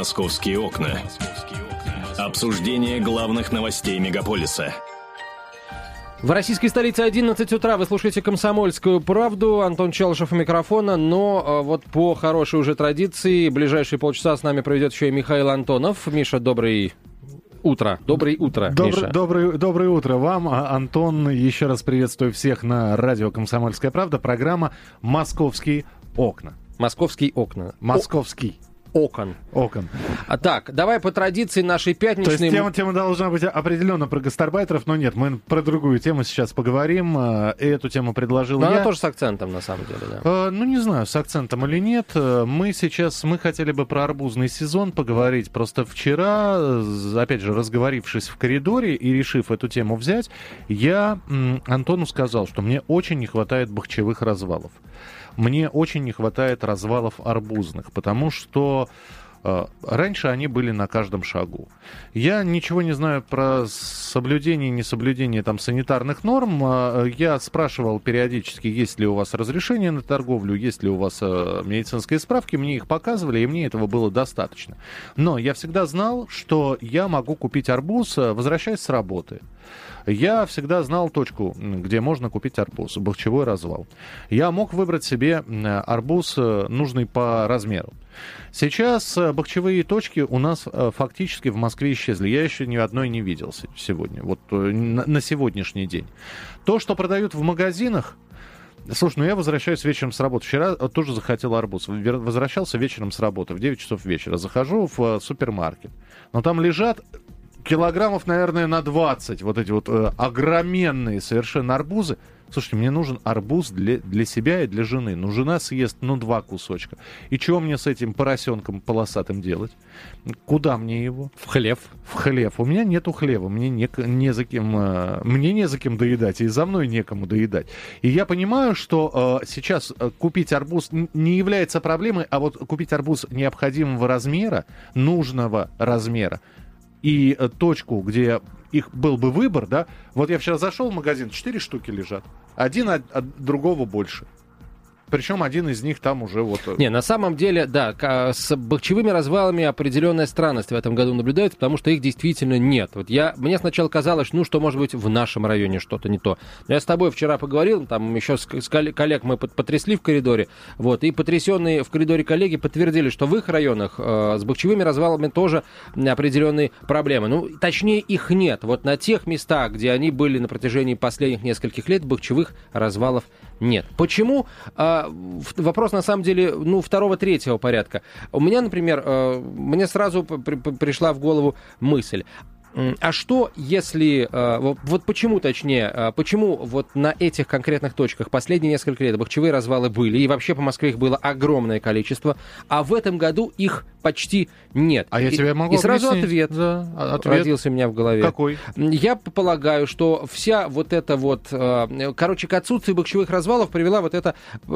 Московские окна. Обсуждение главных новостей мегаполиса. В российской столице 11 утра вы слушаете «Комсомольскую правду». Антон Челышев у микрофона. Но э, вот по хорошей уже традиции ближайшие полчаса с нами проведет еще и Михаил Антонов. Миша, добрый утро. Доброе утро, Добр, Миша. Доброе, доброе утро вам, А- Антон. Еще раз приветствую всех на радио «Комсомольская правда». Программа «Московские окна». Московские окна. Московский О- окон. окон. А так, давай по традиции нашей То есть пятничной... тема, тема должна быть определенно про гастарбайтеров, но нет, мы про другую тему сейчас поговорим. Э, Эту тему предложил Но я. она тоже с акцентом, на самом деле, да. Э, Ну, не знаю, с акцентом или нет. Э, Мы сейчас, мы хотели бы про арбузный сезон поговорить. Просто вчера, опять же, разговорившись в коридоре и решив эту тему взять, я Антону сказал, что мне очень не хватает бахчевых развалов. Мне очень не хватает развалов арбузных, потому что Раньше они были на каждом шагу. Я ничего не знаю про соблюдение и несоблюдение там санитарных норм. А, Я спрашивал периодически, есть ли у вас разрешение на торговлю, есть ли у вас э, медицинские справки. Мне их показывали, и мне этого было достаточно. Но я всегда знал, что я могу купить арбуз, э, возвращаясь с работы. Я всегда знал точку, где можно купить арбуз, бахчевой развал. Я мог выбрать себе арбуз, э, нужный по размеру. Сейчас э, бахчевые точки у нас э, фактически в Москве исчезли. Я еще ни одной не видел се- сегодня, вот э, на сегодняшний день. То, что продают в магазинах, Слушай, ну я возвращаюсь вечером с работы. Вчера тоже захотел арбуз. Возвращался вечером с работы в 9 часов вечера. Захожу в супермаркет. Но там лежат килограммов, наверное, на 20 вот эти вот огроменные совершенно арбузы. Слушайте, мне нужен арбуз для, для себя и для жены. Ну, жена съест, ну, два кусочка. И чего мне с этим поросенком полосатым делать? Куда мне его? В хлев. в хлев. У меня нету хлеба, мне не, не за кем, э, мне не за кем доедать, и за мной некому доедать. И я понимаю, что э, сейчас э, купить арбуз не является проблемой, а вот купить арбуз необходимого размера, нужного размера, и э, точку, где их был бы выбор, да, вот я вчера зашел в магазин, четыре штуки лежат, один от, от другого больше. Причем один из них там уже вот... э, Не, на самом деле, да, к- с бахчевыми развалами определенная странность в этом году наблюдается, потому что их действительно нет. Вот я, мне сначала казалось, ну, что, может быть, в нашем районе что-то не то. Но я с тобой вчера поговорил, там еще с, с коллег мы потрясли в коридоре, вот, и потрясенные в коридоре коллеги подтвердили, что в их районах э, с бахчевыми развалами тоже определенные проблемы. Ну, точнее, их нет. Вот на тех местах, где они были на протяжении последних нескольких лет, бахчевых развалов нет. Почему? А, вопрос на самом деле, ну, второго-третьего порядка. У меня, например, э, мне сразу при- пришла в голову мысль. А что, если... э, Вот, почему, точнее, э, почему вот на этих конкретных точках последние несколько лет бахчевые развалы были, и вообще по Москве их было огромное количество, а в этом году их почти нет? А я тебе могу И сразу объяснить. ответ, Да, а- ответ. родился у меня в голове. Какой? Я полагаю, что вся вот эта вот, э, короче, к отсутствию бахчевых развалов привела вот это,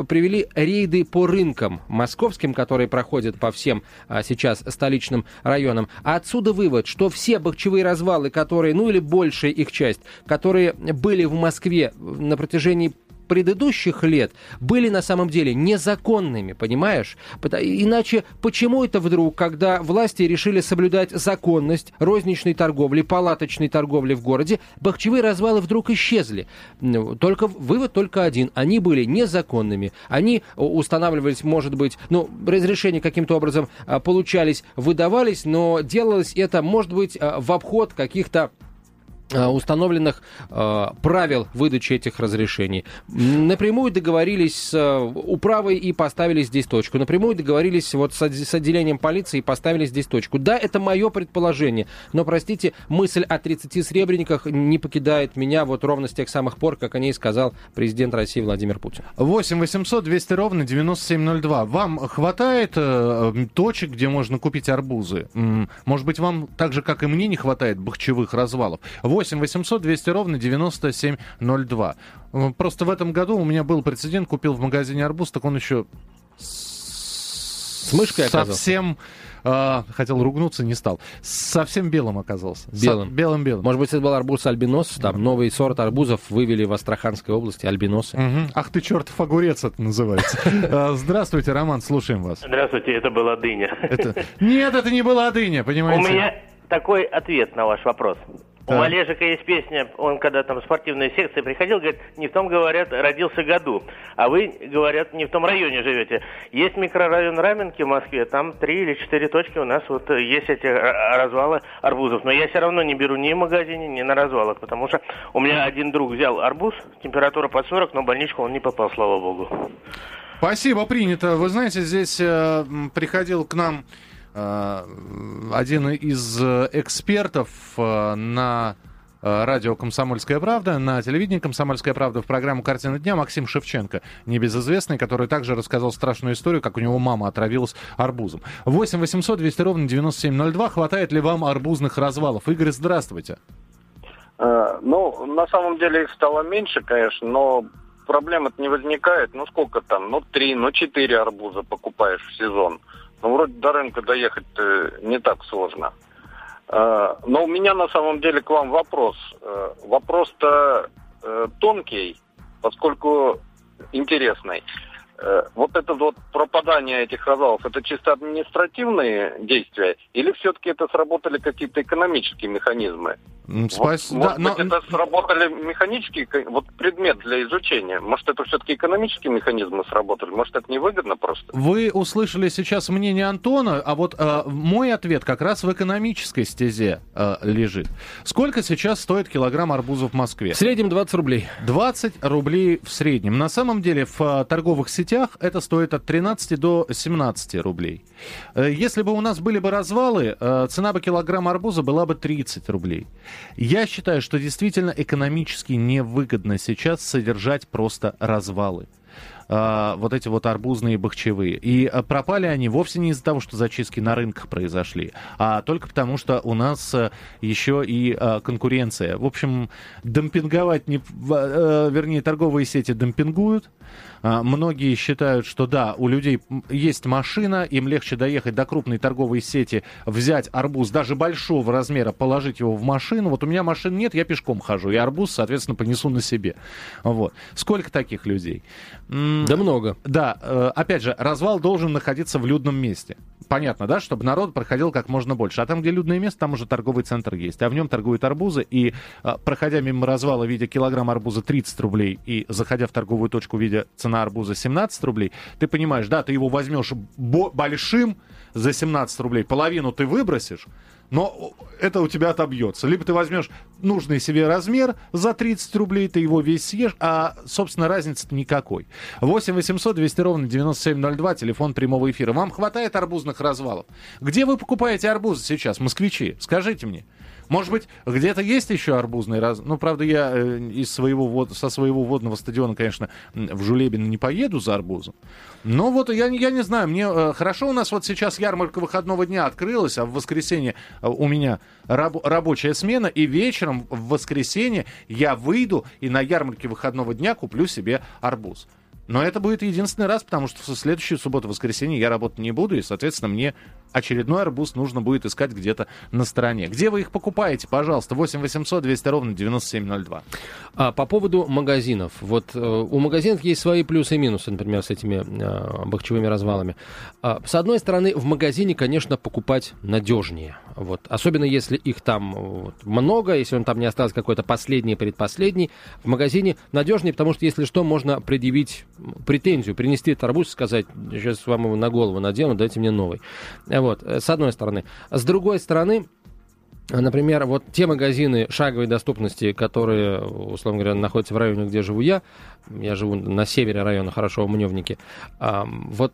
привели рейды по рынкам московским, которые проходят по всем а, сейчас столичным районам. А отсюда вывод, что все бахчевые развалы, которые, ну или большая их часть, которые были в Москве на протяжении предыдущих лет были на самом деле незаконными, понимаешь? Иначе почему это вдруг, когда власти решили соблюдать законность розничной торговли, палаточной торговли в городе, бахчевые развалы вдруг исчезли? Ну, Только вывод только один. Они были незаконными. Они у- устанавливались, может быть, ну, разрешения каким-то образом а, получались, выдавались, но делалось это, может быть, а, в обход каких-то э, установленных э, правил выдачи этих разрешений. Напрямую договорились с э, управой и поставили здесь точку. Напрямую договорились вот с, с отделением полиции и поставили здесь точку. Да, это мое предположение, но, простите, мысль о 30 сребрениках не покидает меня вот ровно с тех самых пор, как о ней сказал президент России Владимир Путин. 8 800 200 ровно 9702. Вам хватает э, м, точек, где можно купить арбузы? Может быть, вам так же, как и мне, не хватает бахчевых развалов? 8 800 200 ровно 9702. М, Просто в этом году у меня был прецедент, купил в магазине арбуз, так он еще С мышкой оказался? Совсем... А, хотел ругнуться, не стал. Совсем белым оказался. Белым. Белым-белым. Может быть, это был арбуз альбинос? Там новый сорт арбузов вывели в Астраханской области, альбиносы. Мгм. Ах ты чертов огурец, это называется. А, Здравствуйте, Роман, слушаем вас. Здравствуйте, это была дыня. Нет, это не была дыня, У понимаете? меня такой ответ на ваш вопрос. У Так. Малежика есть песня, он когда там в спортивную секцию приходил, говорит, не в том, говорят, родился году, а вы, говорят, не в том районе живете. Есть микрорайон Раменки в Москве, там три или четыре точки у нас вот есть эти развалы арбузов. Но я все равно не беру ни в магазине, ни на развалах, потому что у меня один друг взял арбуз, температура под 40, но в больничку он не попал, слава богу. Спасибо, принято. Вы знаете, здесь э, приходил к нам один из э, экспертов э, на э, радио «Комсомольская правда», на телевидении «Комсомольская правда» в программу «Картина дня» Максим Шевченко, небезызвестный, который также рассказал страшную историю, как у него мама отравилась арбузом. 8 800 200 ровно 9702. Хватает ли вам арбузных развалов? Игорь, здравствуйте. Э, Ну, на самом деле их стало меньше, конечно, но проблем это не возникает. Ну, сколько там? Ну, три, ну, четыре арбуза покупаешь в сезон. Ну, вроде до рынка доехать не так сложно. Э, Но у меня на самом деле к вам вопрос. Э, Вопрос-то э, тонкий, поскольку интересный. Э, Вот это вот пропадание этих развалов, это чисто административные действия или все-таки это сработали какие-то экономические механизмы? Вот, спас- может да, быть, но- это сработали механические, вот предмет для изучения. Может, это все-таки экономические механизмы сработали? Может, это невыгодно просто? Вы услышали сейчас мнение Антона, а вот э, мой ответ как раз в экономической стезе э, лежит. Сколько сейчас стоит килограмм арбузов в Москве? В среднем 20 рублей. 20 рублей в среднем. На самом деле в э, торговых сетях это стоит от 13 до 17 рублей. Э, Если бы у нас были бы развалы, э, цена бы килограмма арбуза была бы 30 рублей. Я считаю, что действительно экономически невыгодно сейчас содержать просто развалы. А, вот эти вот арбузные бахчевые. И пропали они вовсе не из-за того, что зачистки на рынках произошли, а только потому, что у нас еще и конкуренция. В общем, демпинговать, не, э, вернее, торговые сети демпингуют. А, Многие считают, что да, у людей есть машина, им легче доехать до крупной торговой сети, взять арбуз даже большого размера, положить его в машину. Вот у меня машин нет, я пешком хожу, и арбуз, соответственно, понесу на себе. Вот. Сколько таких людей? Да много. да, э, опять же, развал должен находиться в людном месте. Понятно, да, чтобы народ проходил как можно больше. А там, где людное место, там уже торговый центр есть. А в нем торгуют арбузы. И э, проходя мимо развала, видя килограмм арбуза 30 рублей, и заходя в торговую точку, видя цена арбуза 17 рублей, ты понимаешь, да, ты его возьмешь бо- большим за 17 рублей, половину ты выбросишь, но это у тебя отобьется. Либо ты возьмешь нужный себе размер за 30 рублей, ты его весь съешь, а, собственно, разницы-то никакой. 8 800 200 ровно 9702, телефон прямого эфира. Вам хватает арбузных развалов? Где вы покупаете арбузы сейчас, москвичи? Скажите мне. Может быть, где-то есть еще арбузный раз? Ну, правда, я э, из своего со своего водного стадиона, конечно, в Жулебино не поеду за арбузом. Но вот я, я не знаю, мне э, хорошо у нас вот сейчас ярмарка выходного дня открылась, а в воскресенье э, у меня раб- рабочая смена, и вечером в воскресенье я выйду и на ярмарке выходного дня куплю себе арбуз. Но это будет единственный раз, потому что в следующую субботу-воскресенье я работать не буду, и, соответственно, мне очередной арбуз нужно будет искать где-то на стороне. Где вы их покупаете, пожалуйста, 8 800 200 ровно 9702. А, по поводу магазинов. Вот э, у магазинов есть свои плюсы и минусы, например, с этими э, бахчевыми развалами. А, с одной стороны, в магазине, конечно, покупать надежнее. Вот. Особенно если их там вот, много, если он там не остался какой-то последний, предпоследний. В магазине надежнее, потому что, если что, можно предъявить претензию, принести этот арбуз и сказать, сейчас вам его на голову надену, дайте мне новый. Вот, э, с одной стороны. С другой стороны, Например, вот те магазины шаговой доступности, которые, условно говоря, находятся в районе, где живу я, я живу на севере района, хорошо, в Мневнике, вот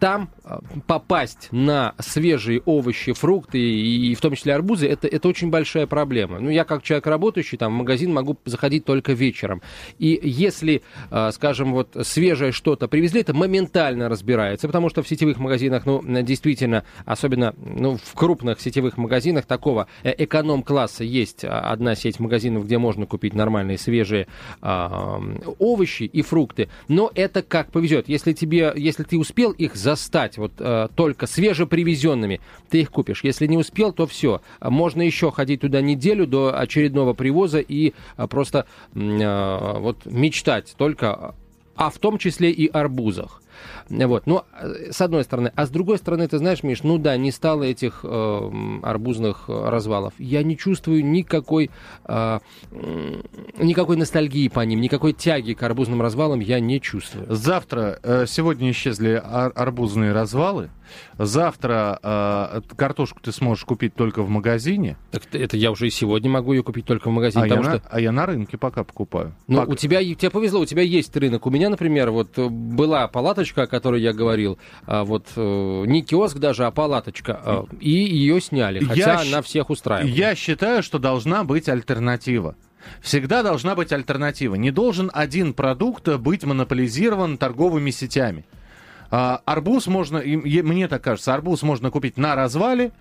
там а, попасть на свежие овощи, фрукты и, в том числе арбузы, это, это очень большая проблема. Ну, я как человек работающий, там в магазин могу заходить только вечером. И если, а, скажем, вот свежее что-то привезли, это моментально разбирается, потому что в сетевых магазинах, ну, действительно, особенно ну, в крупных сетевых магазинах такого э, эконом-класса есть а, одна сеть магазинов, где можно купить нормальные свежие а, овощи и фрукты, но это как повезет. Если тебе, если ты успел их застать вот э, только свежепривезенными, ты их купишь. Если не успел, то все. Можно еще ходить туда неделю до очередного привоза и э, просто э, вот мечтать только, а в том числе и арбузах. Вот. Ну, с одной стороны. А с другой стороны, ты знаешь, Миш, ну да, не стало этих э, арбузных развалов. Я не чувствую никакой, э, никакой ностальгии по ним, никакой тяги к арбузным развалам я не чувствую. Завтра, э, сегодня исчезли ар- арбузные развалы. Завтра э, картошку ты сможешь купить только в магазине. Так это я уже и сегодня могу ее купить только в магазине. А, я, потому на, что... а я на рынке пока покупаю. Ну, Пока. у тебя, тебе повезло, у тебя есть рынок. У меня, например, вот э, была палаточка, о которой я говорил, а, вот э, не киоск даже, а палаточка, э, и ее сняли, хотя Я она всех устраивает. Я считаю, что должна быть альтернатива. Всегда должна быть альтернатива. Не должен один продукт быть монополизирован торговыми сетями. А, арбуз можно, мне так кажется, арбуз можно купить на развале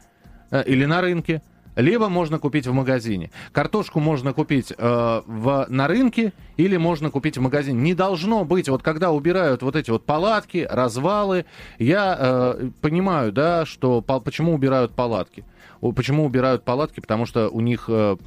э, или на рынке, либо можно купить в магазине. Картошку можно купить э, в, на рынке или можно купить в магазине. Не должно быть, вот когда убирают вот эти вот палатки, развалы, я э, понимаю, да, что по- почему убирают палатки. Почему убирают палатки? Потому что у них э,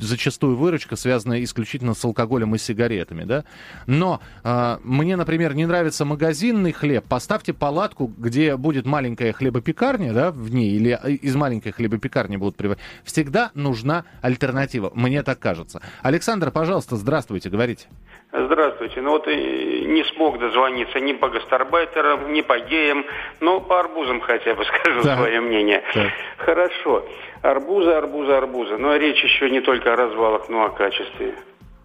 зачастую выручка связана исключительно с алкоголем и сигаретами, да. Но э, мне, например, не нравится магазинный хлеб. Поставьте палатку, где будет маленькая хлебопекарня, да, в ней, или э, из маленькой хлебопекарни будут привозить. Всегда нужна альтернатива, мне так кажется. Александр, пожалуйста, здравствуйте, говорите. Здравствуйте. Ну вот и не смог дозвониться ни по гастарбайтерам, ни по геям, но по арбузам хотя бы скажу Так. свое мнение. Так. Хорошо. Арбузы, арбузы, арбузы. Но речь еще не только о развалах, но о качестве.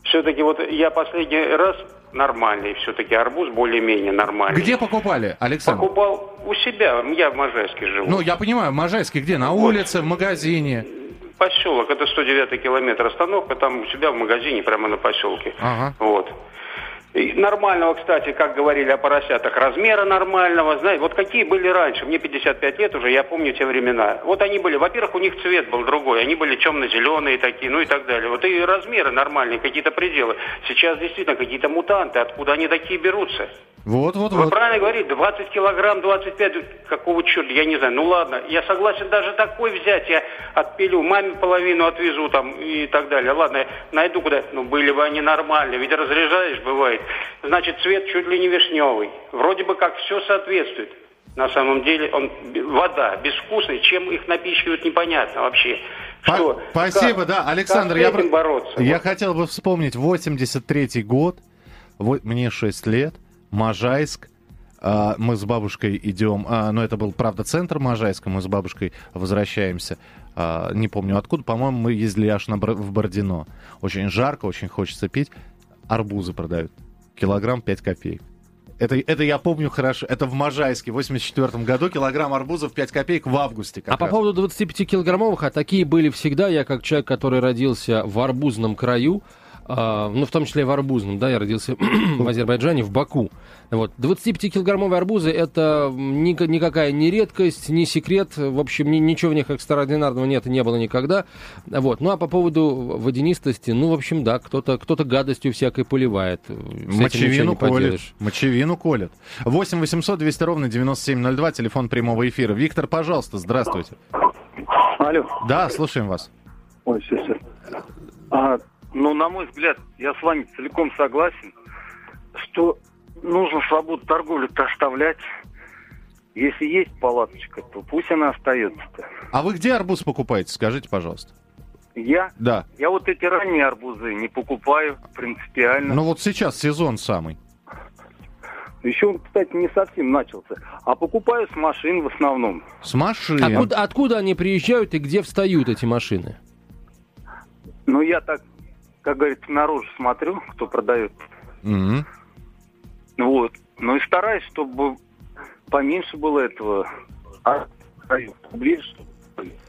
Все-таки вот я последний раз нормальный, все-таки арбуз более-менее нормальный. Где покупали, Александр? Покупал у себя, я в Можайске живу. Ну, я понимаю, в Можайске где? На Вот. улице, в магазине? Поселок, это 109 километр остановка, там у себя в магазине, прямо на поселке. Ага. Вот. Нормального, кстати, как говорили о поросятах, размера нормального, знаете, вот какие были раньше, мне 55 лет уже, я помню те времена. Вот они были, во-первых, у них цвет был другой, они были темно-зеленые такие, ну и так далее. Вот и размеры нормальные, какие-то пределы. Сейчас действительно какие-то мутанты, откуда они такие берутся? Вот, вот, Вы вот. правильно говорите, 20 килограмм, 25, какого черта, я не знаю. Ну ладно, я согласен даже такой взять, я отпилю, маме половину отвезу там и так далее. Ладно, я найду куда. Ну были бы они нормальные, ведь разряжаешь, бывает. Значит, цвет чуть ли не вишневый. Вроде бы как все соответствует. На самом деле он вода, безвкусный, чем их напичкают, непонятно вообще. Что? Спасибо, Как- да, Александр. как я, бороться? я Вот. хотел бы вспомнить 83-й год, вот мне 6 лет, Можайск. А, мы с бабушкой идем, а, ну это был, правда, центр Можайска, мы с бабушкой возвращаемся, а, не помню откуда, по-моему, мы ездили аж на, в Бородино. Очень жарко, очень хочется пить. Арбузы продают. Килограмм 5 копеек. Это, это я помню хорошо. Это в Можайске в 84 году килограмм арбузов 5 копеек в августе. А по раз. поводу 25-килограммовых, а такие были всегда, я как человек, который родился в арбузном краю, а, ну, в том числе и в арбузном, да, я родился в Азербайджане, в Баку. Вот. 25-килограммовые арбузы – это ни- никакая не редкость, не секрет, в общем, ни- ничего в них экстраординарного нет и не было никогда. Вот. Ну, а по поводу водянистости, ну, в общем, да, кто-то кто гадостью всякой поливает. С Мочевину колет. Мочевину колет. 8 800 200 ровно 9702, телефон прямого эфира. Виктор, пожалуйста, здравствуйте. Алло. Да, слушаем вас. Ой, все, все. А, ну, на мой взгляд, я с вами целиком согласен, что нужно свободу торговли-то оставлять. Если есть палаточка, то пусть она остается-то. А вы где арбуз покупаете, скажите, пожалуйста? Я, Да. я вот эти ранние арбузы не покупаю принципиально. Ну вот сейчас сезон самый. Еще он, кстати, не совсем начался. А покупаю с машин в основном. С машин. Откуда, откуда они приезжают и где встают эти машины? Ну, я так, как говорится, наружу смотрю, кто продает. Мгм. Вот. Ну и стараюсь, чтобы поменьше было этого. А ближе, чтобы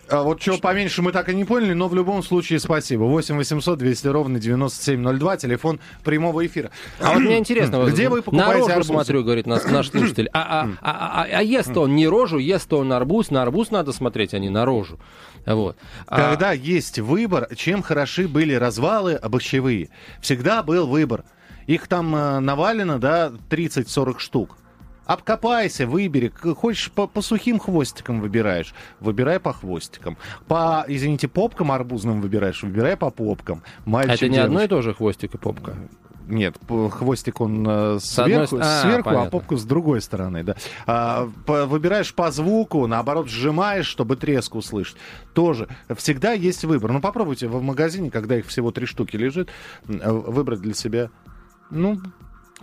А вот чего поменьше мы так и не поняли, но в любом случае спасибо. 8 800 200 ровно 9702, телефон прямого эфира. А вот мне интересно, Где вы на покупаете рожу арбузы? смотрю, говорит наш, наш слушатель. А, а, а, а, а ест он не рожу, ест он арбуз. На арбуз надо смотреть, а не на рожу. Вот. А, Когда есть выбор, чем хороши были развалы овощевые, всегда был выбор. Их там э, навалено, да, 30-40 штук. Обкопайся, выбери. Хочешь по, по сухим хвостикам выбираешь, выбирай по хвостикам. По, извините, попкам арбузным выбираешь, выбирай по попкам. Мальчик, А Это не одно и то же хвостик и попка. Нет, хвостик он э, одной сверху, с- а, сверху а попку с другой стороны, да. А, по- выбираешь по звуку, наоборот, сжимаешь, чтобы треск услышать. Тоже. Всегда есть выбор. Ну, попробуйте в магазине, когда их всего три штуки лежит, э, выбрать для себя. Ну,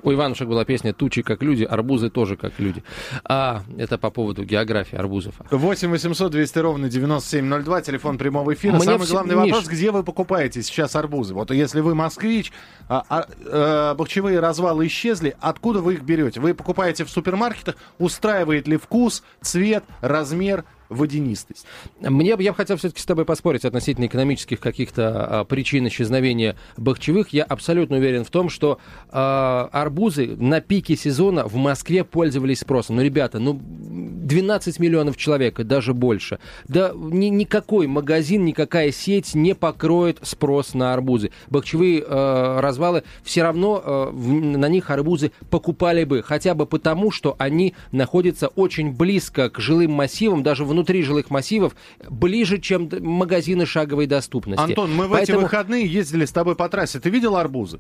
У Иванушек была песня «Тучи как люди, арбузы тоже как люди». А, это по поводу географии арбузов. 8 800 200 ровно 9702, телефон прямого эфира. Мне Самый все- главный Миш. вопрос, где вы покупаете сейчас арбузы? Вот если вы москвич, а, а, э, бахчевые развалы исчезли, откуда вы их берете? Вы покупаете в супермаркетах, устраивает ли вкус, цвет, размер, водянистость? Мне, бы- я бы хотел все-таки с тобой поспорить относительно экономических каких-то а, причин исчезновения бахчевых. Я абсолютно уверен в том, что а, арбузы на пике сезона в Москве пользовались спросом. Ну, ребята, ну, 12 миллионов человек, и даже больше. Да ни- никакой магазин, никакая сеть не покроет спрос на арбузы. Бахчевые э, развалы все равно э, на них арбузы покупали бы, хотя бы потому, что они находятся очень близко к жилым массивам, даже внутри жилых массивов, ближе, чем магазины шаговой доступности. Антон, мы в Поэтому- эти выходные ездили с тобой по трассе. Ты видел арбузы?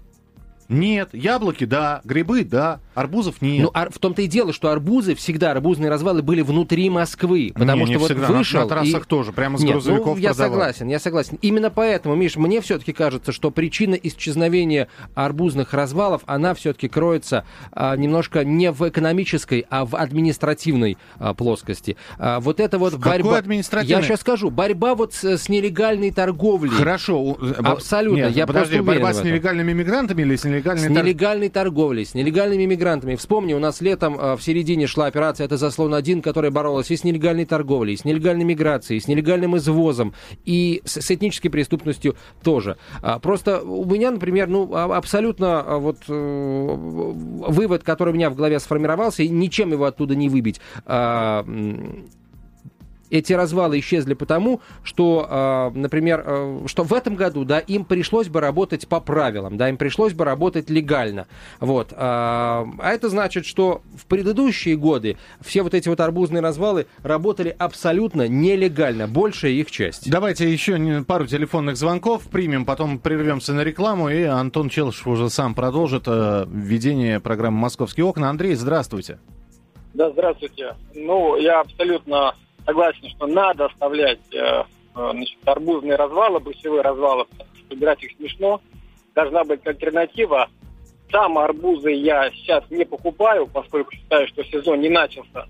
Нет. Яблоки, да. Грибы, да. Арбузов нет. Ну, ар- в том-то и дело, что арбузы всегда, арбузные развалы были внутри Москвы. Потому Не, что не вот всегда. На- вышел на, трассах и- тоже, прямо с Нет, грузовиков ну, я согласен, я согласен. Именно поэтому, Миш, мне все-таки кажется, что причина исчезновения арбузных развалов, она все-таки кроется а, немножко не в экономической, а в административной а, плоскости. А, вот это вот какой борьба... административной? Я сейчас скажу. Борьба вот с, с нелегальной торговлей. Хорошо. э, Абсолютно, Нет, я подожди, борьба с нелегальными мигрантами или с нелегальной С нелегальной торговлей, с нелегальными мигрантами. Вспомни, у нас летом э, в середине шла операция «Это заслон-1», которая боролась и с нелегальной торговлей, и с нелегальной миграцией, и с нелегальным извозом, и с, с этнической преступностью тоже. А, Просто у меня, например, ну, а- абсолютно а, вот э, вывод, который у меня в голове сформировался, и ничем его оттуда не выбить. А, эти развалы исчезли потому, что, э, например, э, что в этом году, да, им пришлось бы работать по правилам, да, им пришлось бы работать легально, вот. А а это значит, что в предыдущие годы все вот эти вот арбузные развалы работали абсолютно нелегально, большая их часть. Давайте еще пару телефонных звонков примем, потом прервемся на рекламу, и Антон Челышев уже сам продолжит э, введение программы «Московские окна». Андрей, здравствуйте. Да, здравствуйте. Ну, я абсолютно согласен, что надо оставлять э, э, значит, арбузные развалы, брусевые развалы, потому что убирать их смешно. Должна быть альтернатива. Сам арбузы я сейчас не покупаю, поскольку считаю, что сезон не начался.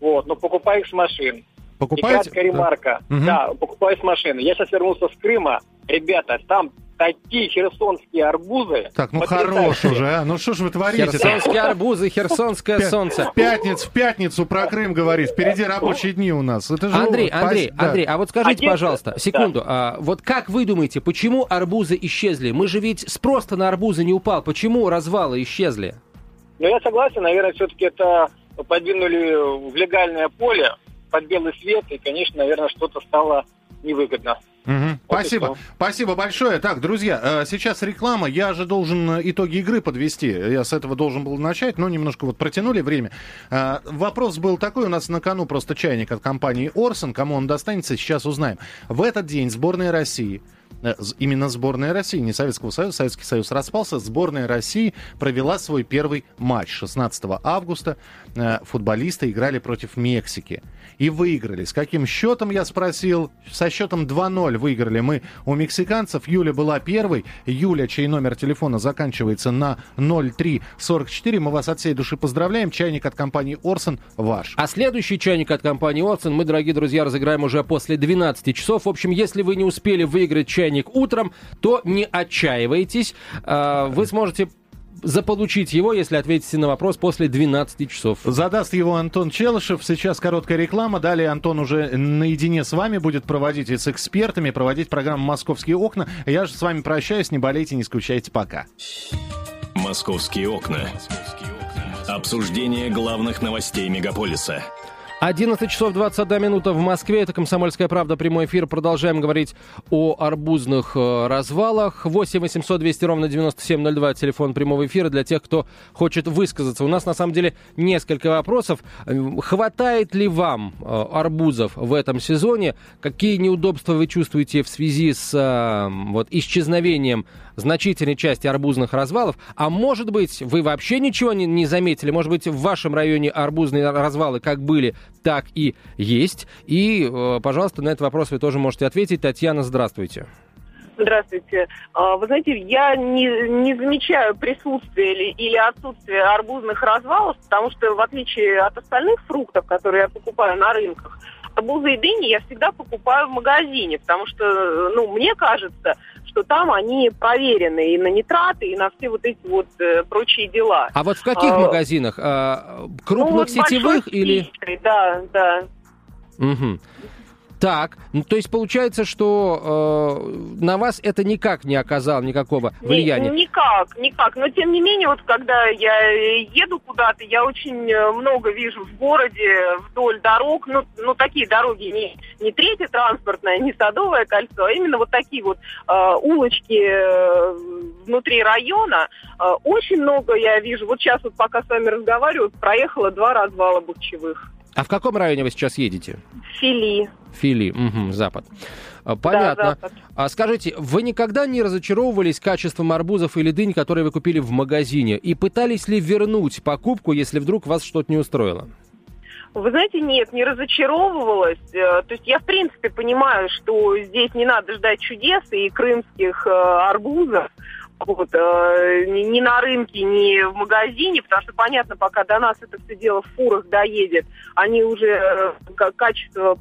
Вот, но покупаю их с машин. И Покупаете? краткая ремарка. Мгм. Да, покупаю с машины. Я сейчас вернулся с Крыма. Ребята, там такие херсонские арбузы. Так, ну хорош уже, а. Ну что ж вы творите? Херсонские арбузы, херсонское Пя- солнце. В пятницу, в пятницу про Крым говорит. Впереди рабочие дни у нас. Это же Андрей, Андрей, да. Андрей, а вот скажите, пожалуйста, да. секунду, а, вот как вы думаете, почему арбузы исчезли? Мы же ведь спрос-то на арбузы не упал. Почему развалы исчезли? Ну, я согласен, наверное, все-таки это подвинули в легальное поле под белый свет, и, конечно, наверное, что-то стало невыгодно. Мгм. Вот Спасибо. Спасибо большое. Так, друзья, э, сейчас реклама. Я же должен итоги игры подвести. Я с этого должен был начать, но немножко вот протянули время. Э, Вопрос был такой. У нас на кону просто чайник от компании Орсон. Кому он достанется, сейчас узнаем. В этот день сборная России э, именно сборная России, не Советского Союза, Советский Союз распался, сборная России провела свой первый матч 16 августа. Э, Футболисты играли против Мексики и выиграли. С каким счетом, я спросил? Со счетом 2-0 выиграли мы у мексиканцев. Юля была первой. Юля, чей номер телефона заканчивается на 0344. Мы вас от всей души поздравляем. Чайник от компании Орсон ваш. А следующий чайник от компании Watson мы, дорогие друзья, разыграем уже после 12 часов. В общем, если вы не успели выиграть чайник утром, то не отчаивайтесь. А, Вы сможете заполучить его, если ответите на вопрос после 12 часов. Задаст его Антон Челышев. Сейчас короткая реклама. Далее Антон уже наедине с вами будет проводить и с экспертами, проводить программу «Московские окна». Я же с вами прощаюсь. Не болейте, не скучайте. Пока. «Московские окна». Обсуждение главных новостей мегаполиса. 11 часов 21 минута в Москве. Это «Комсомольская правда». Прямой эфир. Продолжаем говорить о арбузных э, развалах. 8 800 200 ровно 9702. Телефон прямого эфира для тех, кто хочет высказаться. У нас, на самом деле, несколько вопросов. Хватает ли вам э, арбузов в этом сезоне? Какие неудобства вы чувствуете в связи с э, вот, исчезновением значительной части арбузных развалов. А может быть, вы вообще ничего не, не заметили? Может быть, в вашем районе арбузные развалы как были, так и есть? И, э, пожалуйста, на этот вопрос вы тоже можете ответить. Татьяна, здравствуйте. Здравствуйте. А, вы знаете, я не, не замечаю присутствия или, или отсутствия арбузных развалов, потому что, в отличие от остальных фруктов, которые я покупаю на рынках, арбузы и дыни я всегда покупаю в магазине, потому что, ну, мне кажется, что там они проверены и на нитраты, и на все вот эти вот э, прочие дела. А вот в каких а, магазинах? А, крупных ну, вот сетевых или? Спичкой, да, да. Угу. Так, ну, то есть получается, что э, на вас это никак не оказало никакого влияния? Ни, никак, никак. Но тем не менее, вот когда я еду куда-то, я очень э, много вижу в городе вдоль дорог, ну, ну такие дороги не, не третье транспортное, не садовое кольцо, а именно вот такие вот э, улочки э, внутри района. Э, очень много я вижу. Вот сейчас вот пока с вами разговариваю, проехала два развала бухчевых. А в каком районе вы сейчас едете? Фили. Фили, угу, запад. А, понятно. Да, запад. А скажите, вы никогда не разочаровывались качеством арбузов или дынь, которые вы купили в магазине? И пытались ли вернуть покупку, если вдруг вас что-то не устроило? Вы знаете, нет, не разочаровывалась. Э, то есть я, в принципе, понимаю, что здесь не надо ждать чудес и крымских э, арбузов вот, э, ни, ни на рынке, ни в магазине, потому что, понятно, пока до нас это все дело в фурах доедет, они уже, э, качество,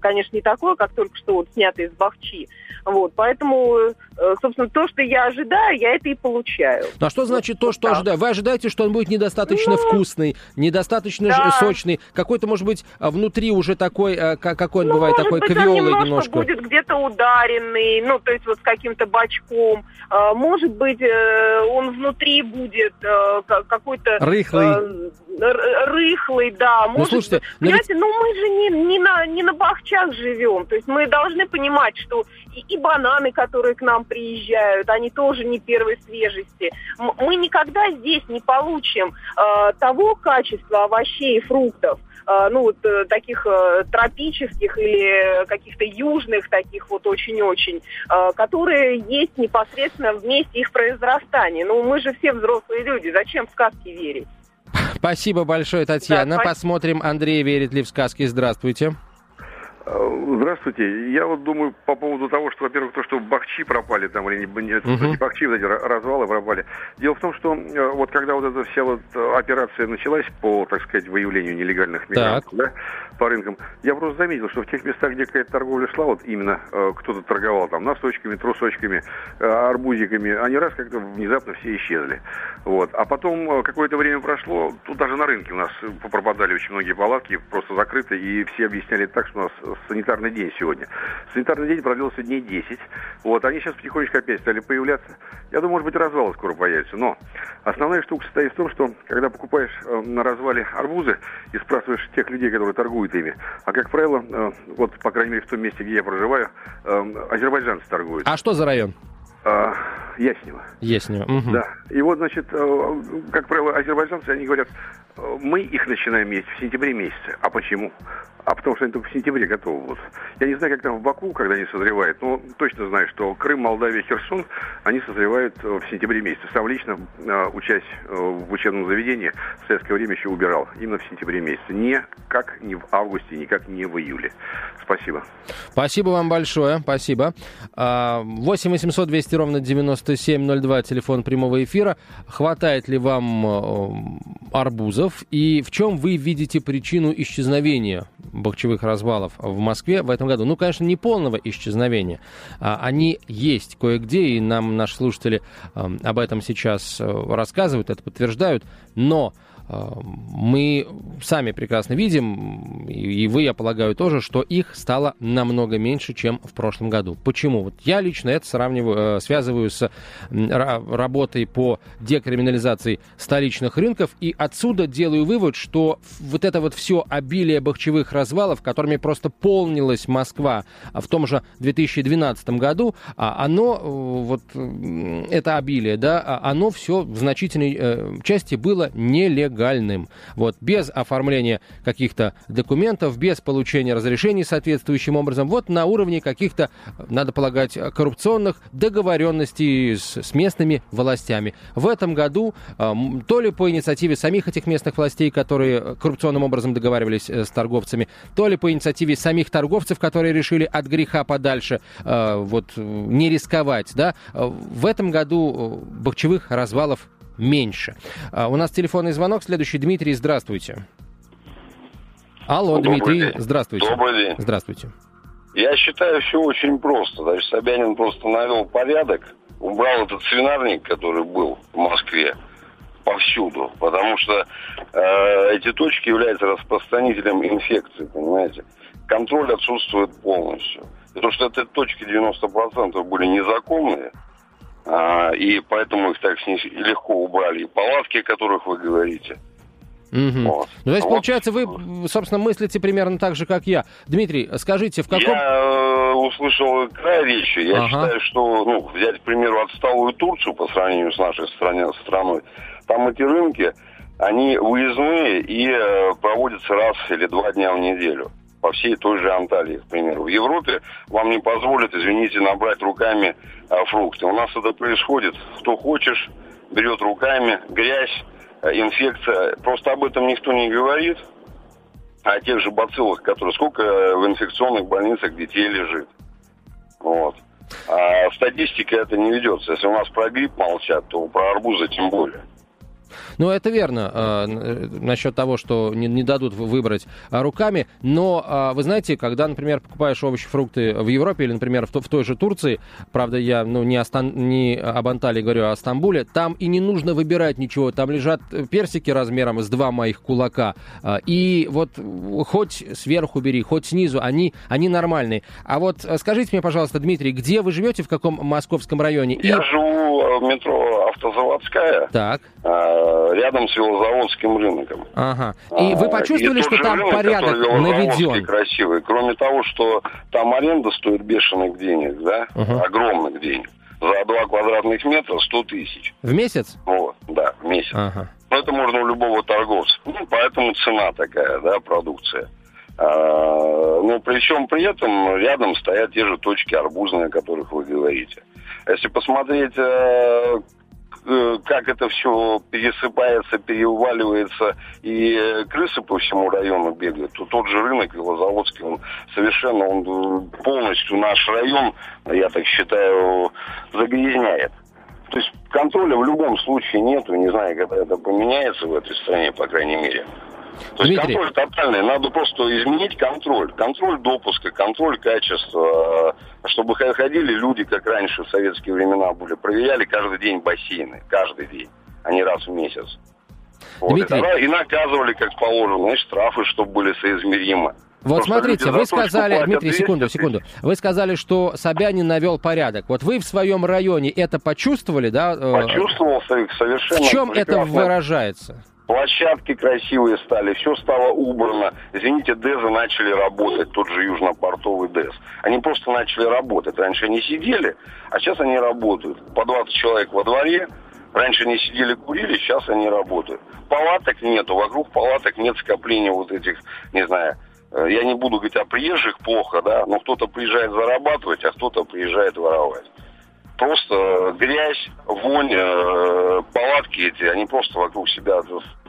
конечно, не такое, как только что вот снято из бахчи. Вот, поэтому, э, собственно, то, что я ожидаю, я это и получаю. Ну, а что значит то, что ожидаю? Вы ожидаете, что он будет недостаточно ну, вкусный, недостаточно да. сочный, какой-то, может быть, а, внутри уже такой, а, какой он ну, бывает, такой быть, квелый немножко. немножко. будет где-то ударенный, ну, то есть вот с каким-то бачком. А, может быть, э, он внутри будет э, какой-то... Рыхлый рыхлый, да. Ну, может, слушайте, понимаете, ведь... ну мы же не, не, на, не на бахчах живем. То есть мы должны понимать, что и, и бананы, которые к нам приезжают, они тоже не первой свежести. Мы никогда здесь не получим э, того качества овощей и фруктов, э, ну вот э, таких э, тропических или каких-то южных таких вот очень-очень, э, которые есть непосредственно в месте их произрастания. Ну мы же все взрослые люди, зачем в сказки верить? Спасибо большое, Татьяна. Да, Посмотрим, Андрей верит ли в сказки. Здравствуйте. Э, здравствуйте. Я вот думаю по поводу того, что, во-первых, то, что бахчи пропали там, или не, не, uh-huh. не бахчи, вот эти развалы пропали. Дело в том, что э, вот когда вот эта вся вот операция началась по, так сказать, выявлению нелегальных мигрантов, да, по рынкам, я просто заметил, что в тех местах, где какая-то торговля шла, вот именно э, кто-то торговал там носочками, трусочками, э, арбузиками, они раз как-то внезапно все исчезли. Вот. А потом э, какое-то время прошло, тут даже на рынке у нас пропадали очень многие палатки, просто закрыты, и все объясняли так, что у нас санитарный день сегодня. Санитарный день продлился дней 10. Вот, они сейчас потихонечку опять стали появляться. Я думаю, может быть, развалы скоро появятся. Но основная штука состоит в том, что когда покупаешь э, на развале арбузы и спрашиваешь тех людей, которые торгуют ими, а как правило, э, вот, по крайней мере, в том месте, где я проживаю, э, азербайджанцы торгуют. А что за район? А, Яснева. Яснева. Угу. Да. И вот, значит, э, как правило, азербайджанцы, они говорят, э, мы их начинаем есть в сентябре месяце. А почему? А потому что они только в сентябре готовы будут. Я не знаю, как там в Баку, когда они созревают, но точно знаю, что Крым, Молдавия, Херсон, они созревают э, в сентябре месяце. Сам лично, учась в учебном заведении, в советское время еще убирал. Именно в сентябре месяце. Не как не в августе, никак не в июле. Спасибо. Спасибо вам большое. Спасибо. 8 800 200 ровно 9702, телефон прямого эфира. Хватает ли вам э, арбузов? И в чем вы видите причину исчезновения бахчевых развалов в Москве в этом году? Ну, конечно, не полного исчезновения. А, они есть кое-где, и нам наши слушатели э, об этом сейчас э, рассказывают, это подтверждают. Но мы сами прекрасно видим, и вы, я полагаю, тоже, что их стало намного меньше, чем в прошлом году. Почему? Вот я лично это сравниваю, связываю с работой по декриминализации столичных рынков, и отсюда делаю вывод, что вот это вот все обилие бахчевых развалов, которыми просто полнилась Москва в том же 2012 году, а оно, вот это обилие, да, а оно все в значительной э, части было нелегальным. Вот, без оформления каких-то документов, без получения разрешений соответствующим образом, вот на уровне каких-то, надо полагать, коррупционных договоренностей с, с местными властями. В этом году, э, то ли по инициативе самих этих местных властей, которые коррупционным образом договаривались э, с торговцами, то ли по инициативе самих торговцев, которые решили от греха подальше э, вот не рисковать, да, в этом году бахчевых развалов меньше. А, у нас телефонный звонок. Следующий Дмитрий, здравствуйте. Алло, Добрый Дмитрий, день. здравствуйте. Добрый день. Здравствуйте. Я считаю, все очень просто. Значит, Собянин просто навел порядок, убрал этот свинарник, который был в Москве, повсюду, потому что э, эти точки являются распространителем инфекции, понимаете. Контроль отсутствует полностью. Потому что эти точки 90% были незаконные, и поэтому их так легко убрали. И палатки, о которых вы говорите. Угу. Вот. Ну, то есть, вот. получается, вы, собственно, мыслите примерно так же, как я. Дмитрий, скажите, в каком... Я э, услышал край речи. Я ага. считаю, что, ну, взять, к примеру, отсталую Турцию по сравнению с нашей стране, страной, там эти рынки, они выездные и э, проводятся раз или два дня в неделю по всей той же Анталии, к примеру. В Европе вам не позволят, извините, набрать руками а, фрукты. У нас это происходит. Кто хочешь, берет руками, грязь, а, инфекция. Просто об этом никто не говорит. О тех же бациллах, которые сколько в инфекционных больницах детей лежит. Вот. А статистика это не ведется. Если у нас про грипп молчат, то про арбузы тем более. Ну, это верно э, насчет того, что не, не дадут выбрать а, руками. Но э, вы знаете, когда, например, покупаешь овощи, фрукты в Европе или, например, в, в той же Турции, правда, я ну, не, о Стан, не об Анталии говорю, а о Стамбуле, там и не нужно выбирать ничего. Там лежат персики размером с два моих кулака. Э, и вот хоть сверху бери, хоть снизу, они, они нормальные. А вот э, скажите мне, пожалуйста, Дмитрий, где вы живете, в каком московском районе? Я и... живу в метро Автозаводская. Так. Э, рядом с Велозаводским рынком. Ага. И вы а, почувствовали, и что там рынок, порядок наведен? красивый. Кроме того, что там аренда стоит бешеных денег, да, угу. огромных денег. За 2 квадратных метра 100 тысяч. В месяц? Вот, да, в месяц. Ага. Но это можно у любого торговца. Ну, поэтому цена такая, да, продукция. А, но причем при этом рядом стоят те же точки арбузные, о которых вы говорите. Если посмотреть, э, Э, как это все пересыпается, переваливается, и крысы по всему району бегают, то тот же рынок Велозаводский, он совершенно, он полностью наш район, я так считаю, загрязняет. То есть контроля в любом случае нету, не знаю, когда это поменяется в этой стране, по крайней мере. То есть Дмитрий. контроль тотальный. Надо просто изменить контроль. Контроль допуска, контроль качества. Чтобы ходили люди, как раньше в советские времена были. Проверяли каждый день бассейны. Каждый день. А не раз в месяц. Вот. Дмитрий. И, и наказывали, как положено. Значит, штрафы, чтобы были соизмеримы. Вот смотрите, вы сказали, Дмитрий, секунду, секунду. Вы сказали, что Собянин навел порядок. Вот вы в своем районе это почувствовали, да? Э, Почувствовал совершенно. В чем прекрасно. это выражается? Площадки красивые стали, все стало убрано. Извините, ДЭЗы начали работать, тот же Южно-Портовый ДЭЗ. Они просто начали работать. Раньше они сидели, а сейчас они работают. По 20 человек во дворе, Раньше они сидели, курили, сейчас они работают. Палаток нету, вокруг палаток нет скопления вот этих, не знаю, э, я не буду говорить о приезжих плохо, да, но кто-то приезжает зарабатывать, а кто-то приезжает воровать просто грязь, вонь, э, палатки эти, они просто вокруг себя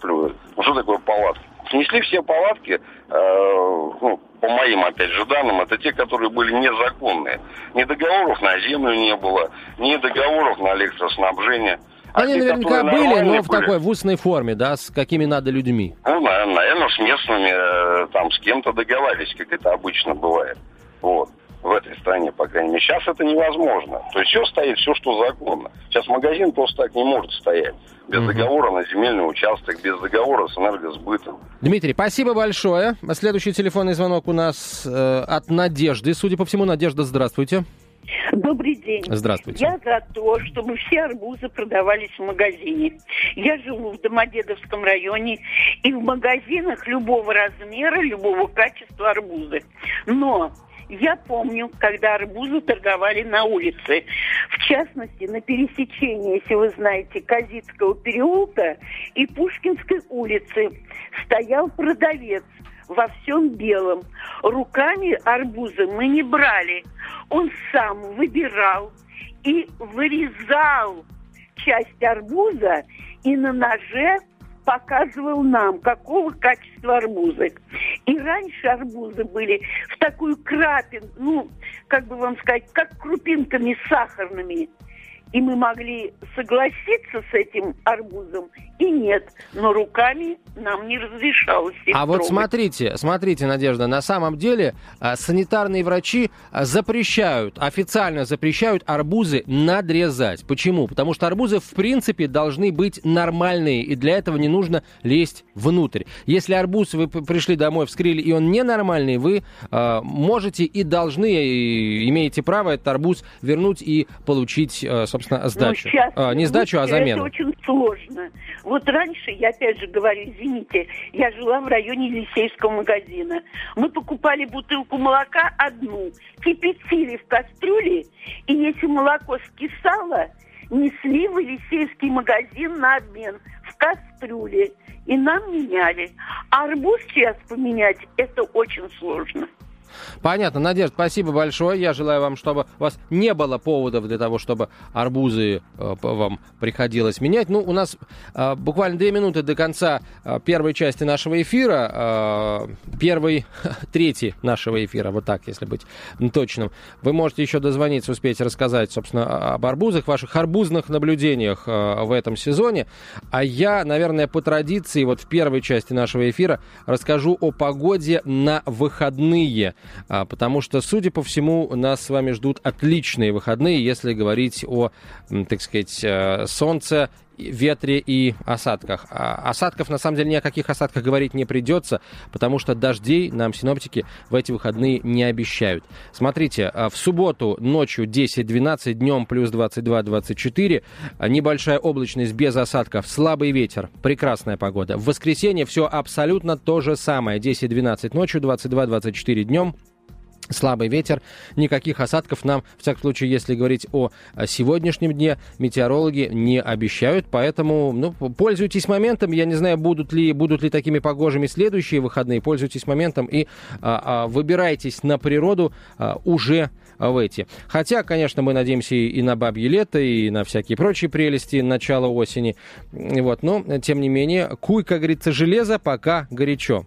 плюют. Ну, что такое палатки? Снесли все палатки, э, ну, по моим, опять же, данным, это те, которые были незаконные. Ни договоров на землю не было, ни договоров на электроснабжение. А Они те, наверняка были, но в были, такой в устной форме, да, с какими надо людьми. Ну, наверное, с местными, э, там, с кем-то договаривались, как это обычно бывает. Вот в этой стране, по крайней мере. Сейчас это невозможно. То есть все стоит, все, что законно. Сейчас магазин просто так не может стоять. Без угу. договора на земельный участок, без договора с энергосбытом. Дмитрий, спасибо большое. Следующий телефонный звонок у нас э, от Надежды. Судя по всему, Надежда, здравствуйте. Добрый день. Здравствуйте. Я за то, чтобы все арбузы продавались в магазине. Я живу в Домодедовском районе, и в магазинах любого размера, любого качества арбузы. Но я помню, когда арбузы торговали на улице. В частности, на пересечении, если вы знаете, Казицкого переулка и Пушкинской улицы стоял продавец во всем белом. Руками арбузы мы не брали. Он сам выбирал и вырезал часть арбуза и на ноже показывал нам, какого качества арбузы. И раньше арбузы были в такую крапин, ну, как бы вам сказать, как крупинками сахарными. И мы могли согласиться с этим арбузом и нет. Но руками нам не разрешалось их А трогать. вот смотрите, смотрите, Надежда, на самом деле а, санитарные врачи а, запрещают, официально запрещают арбузы надрезать. Почему? Потому что арбузы в принципе должны быть нормальные, и для этого не нужно лезть внутрь. Если арбуз вы пришли домой, вскрыли, и он ненормальный, вы э, можете и должны, и имеете право этот арбуз вернуть и получить, э, собственно, сдачу. Ну, сейчас, а, не сдачу, а замену. Это очень сложно. Вот раньше, я опять же говорю, извините, я жила в районе Елисейского магазина. Мы покупали бутылку молока одну, кипятили в кастрюле, и если молоко скисало, несли в Елисейский магазин на обмен в кастрюле. И нам меняли. А арбуз сейчас поменять, это очень сложно. Понятно. Надежда, спасибо большое. Я желаю вам, чтобы у вас не было поводов для того, чтобы арбузы э, вам приходилось менять. Ну, у нас э, буквально две минуты до конца э, первой части нашего эфира. Э, первой трети нашего эфира, вот так, если быть точным. Вы можете еще дозвониться, успеть рассказать, собственно, об арбузах, ваших арбузных наблюдениях э, в этом сезоне. А я, наверное, по традиции, вот в первой части нашего эфира расскажу о погоде на выходные. А, потому что, судя по всему, нас с вами ждут отличные выходные, если говорить о, так сказать, э, солнце ветре и осадках. А осадков, на самом деле, ни о каких осадках говорить не придется, потому что дождей нам синоптики в эти выходные не обещают. Смотрите, а, в субботу ночью 10-12, днем плюс 22-24, а, небольшая облачность без осадков, слабый ветер, прекрасная погода. В воскресенье все абсолютно то же самое. 10-12 ночью, 22-24 днем, слабый ветер, никаких осадков нам, в всяком случае, если говорить о сегодняшнем дне, метеорологи не обещают, поэтому ну, пользуйтесь моментом, я не знаю, будут ли, будут ли такими погожими следующие выходные, пользуйтесь моментом и а, а, выбирайтесь на природу а, уже в эти. Хотя, конечно, мы надеемся и на бабье лето, и на всякие прочие прелести начала осени. Вот, но, тем не менее, куй, как говорится, железо, пока горячо.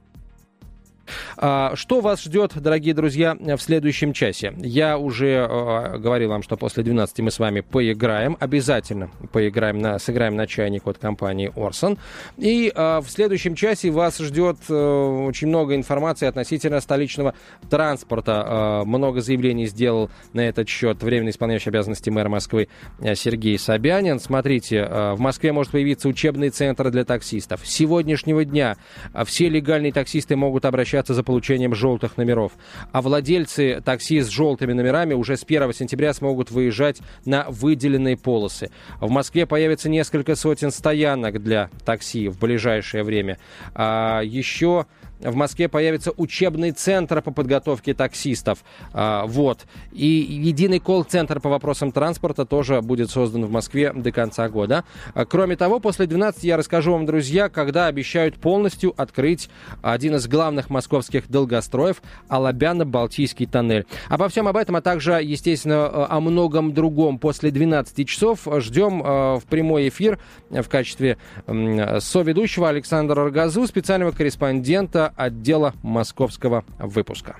А, что вас ждет, дорогие друзья, в следующем часе? Я уже э, говорил вам, что после 12 мы с вами поиграем. Обязательно поиграем, на, сыграем на чайник от компании Орсон. И э, в следующем часе вас ждет э, очень много информации относительно столичного транспорта. Много заявлений сделал на этот счет временно исполняющий обязанности мэра Москвы Сергей Собянин. Смотрите, в Москве может появиться учебный центр для таксистов. С сегодняшнего дня все легальные таксисты могут обращаться обращаться за получением желтых номеров. А владельцы такси с желтыми номерами уже с 1 сентября смогут выезжать на выделенные полосы. В Москве появится несколько сотен стоянок для такси в ближайшее время. А еще в Москве появится учебный центр по подготовке таксистов. А, вот. И единый колл-центр по вопросам транспорта тоже будет создан в Москве до конца года. А, кроме того, после 12 я расскажу вам, друзья, когда обещают полностью открыть один из главных московских долгостроев Алабяно-Балтийский тоннель. Обо всем об этом, а также, естественно, о многом другом после 12 часов ждем в прямой эфир в качестве соведущего Александра Рогазу, специального корреспондента отдела московского выпуска.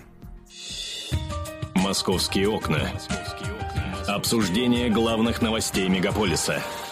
«Московские окна». Обсуждение главных новостей мегаполиса –